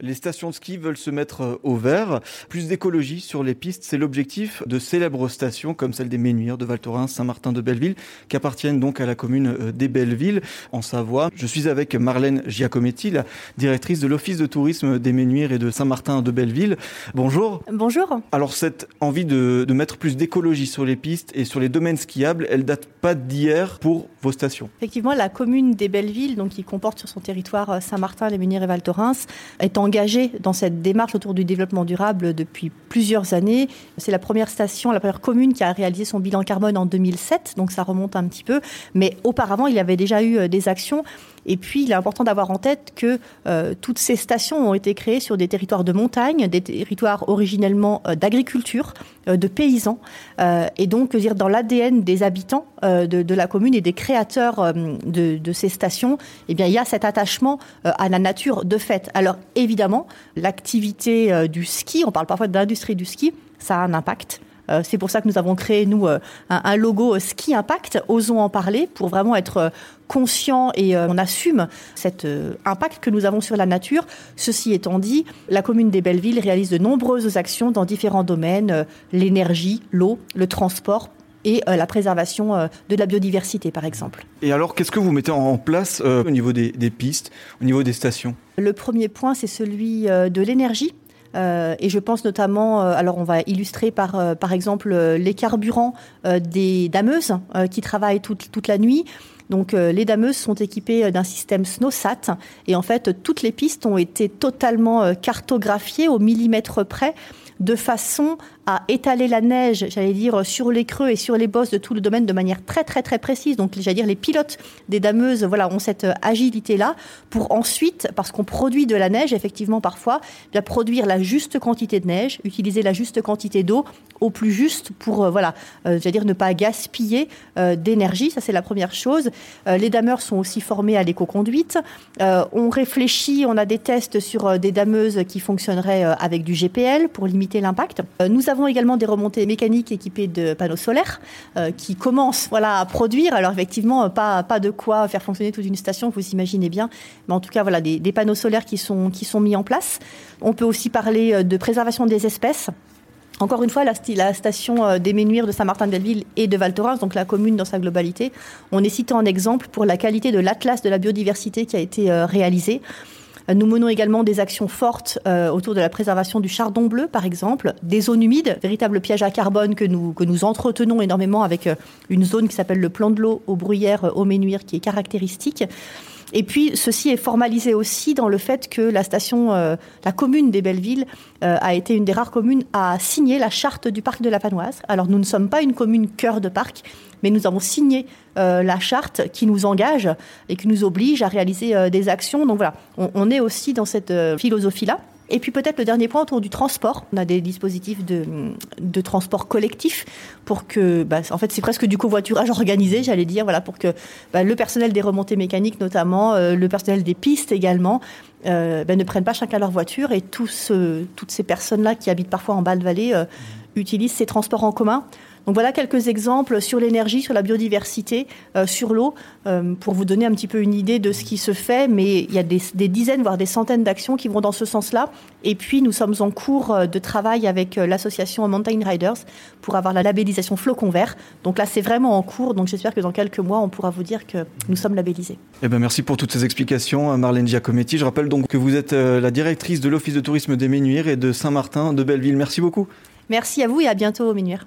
Les stations de ski veulent se mettre euh, au vert. Plus d'écologie sur les pistes, c'est l'objectif de célèbres stations comme celle des Ménuires, de Val Thorens, Saint-Martin de Belleville, qui appartiennent donc à la commune euh, des Bellevilles, en Savoie. Je suis avec Marlène Giacometti, la directrice de l'Office de tourisme des Ménuires et de Saint-Martin de Belleville. Bonjour. Bonjour. Alors cette envie de, de mettre plus d'écologie sur les pistes et sur les domaines skiables, elle date pas d'hier pour vos stations. Effectivement, la commune des Bellevilles, donc qui comporte sur son territoire euh, Saint-Martin, les Ménuires et Val Thorens, est en engagée dans cette démarche autour du développement durable depuis plusieurs années. C'est la première station, la première commune qui a réalisé son bilan carbone en 2007, donc ça remonte un petit peu. Mais auparavant, il y avait déjà eu euh, des actions. Et puis, il est important d'avoir en tête que euh, toutes ces stations ont été créées sur des territoires de montagne, des territoires originellement euh, d'agriculture, euh, de paysans, et donc dire dans l'ADN des habitants de, la commune et des créateurs de, de, ces stations, eh bien, il y a cet attachement à la nature de fait. Alors évidemment, l'activité du ski, on parle parfois de l'industrie du ski, ça a un impact. Euh, c'est pour ça que nous avons créé, nous, euh, un, logo Ski Impact, osons en parler, pour vraiment être euh, conscient et on assume cet impact que nous avons sur la nature. Ceci étant dit, la commune des Bellevilles réalise de nombreuses actions dans différents domaines, l'énergie, l'eau, le transport, et la préservation de la biodiversité, par exemple. Et alors, qu'est-ce que vous mettez en place euh, au niveau des, des, pistes, au niveau des stations? Le premier point, c'est celui de l'énergie. Euh, et je pense notamment, euh, alors on va illustrer par, euh, par exemple les carburants des dameuses qui travaillent toute, toute la nuit. Donc les dameuses sont équipées d'un système SNOSAT et en fait toutes les pistes ont été totalement cartographiées au millimètre près de façon à étaler la neige, j'allais dire, sur les creux et sur les bosses de tout le domaine de manière très très très précise. Donc, j'allais dire, les pilotes des dameuses, voilà, ont cette agilité-là pour ensuite, parce qu'on produit de la neige, effectivement, parfois, bien produire la juste quantité de neige, utiliser la juste quantité d'eau au plus juste pour, euh, voilà, euh, dire, ne pas gaspiller euh, d'énergie. Ça, c'est la première chose. Euh, les dameurs sont aussi formés à l'éco-conduite. Euh, on réfléchit, on a des tests sur euh, des dameuses qui fonctionneraient avec du GPL pour limiter l'impact. nous avons avons également des remontées mécaniques équipées de panneaux solaires euh, qui commencent voilà, à produire. Alors effectivement, pas, pas de quoi faire fonctionner toute une station, vous imaginez bien. Mais en tout cas, voilà, des, panneaux solaires qui sont, qui sont mis en place. On peut aussi parler euh, de préservation des espèces. Encore une fois, la, la station euh, des Ménuires de Saint-Martin-Belleville et de Val donc la commune dans sa globalité, on est cité en exemple pour la qualité de l'atlas de la biodiversité qui a été réalisé. Nous menons également des actions fortes euh, autour de la préservation du chardon bleu, par exemple, des zones humides, véritable piège à carbone que nous, que nous entretenons énormément avec euh, une zone qui s'appelle le plan de l'eau aux bruyères, euh, au Ménuire, qui est caractéristique. Et puis, ceci est formalisé aussi dans le fait que la station, euh, la commune des Bellevilles, euh, a été une des rares communes à signer la charte du parc de la Panoise. Alors, nous ne sommes pas une commune cœur de parc, mais nous avons signé euh, la charte qui nous engage et qui nous oblige à réaliser euh, des actions. Donc voilà, on, on est aussi dans cette euh, philosophie-là. Et puis peut-être le dernier point autour du transport. On a des dispositifs de, de transport collectif pour que, bah, en fait, c'est presque du covoiturage organisé, j'allais dire, voilà, pour que bah, le personnel des remontées mécaniques, notamment, euh, le personnel des pistes également, euh, bah, ne prennent pas chacun leur voiture et tous, euh, toutes ces personnes-là qui habitent parfois en bas de vallée euh, utilisent ces transports en commun. Donc voilà quelques exemples sur l'énergie, sur la biodiversité, euh, sur l'eau, euh, pour vous donner un petit peu une idée de ce qui se fait. Mais il y a des, des dizaines, voire des centaines d'actions qui vont dans ce sens-là. Et puis nous sommes en cours euh, de travail avec l'association Mountain Riders pour avoir la labellisation Flocon Vert. Donc là, c'est vraiment en cours. Donc j'espère que dans quelques mois, on pourra vous dire que nous sommes labellisés. Eh ben merci pour toutes ces explications, Marlène Giacometti. Je rappelle donc que vous êtes la directrice de l'Office de tourisme des Ménuires et de Saint-Martin de Belleville. Merci beaucoup. Merci à vous et à bientôt au Ménuires.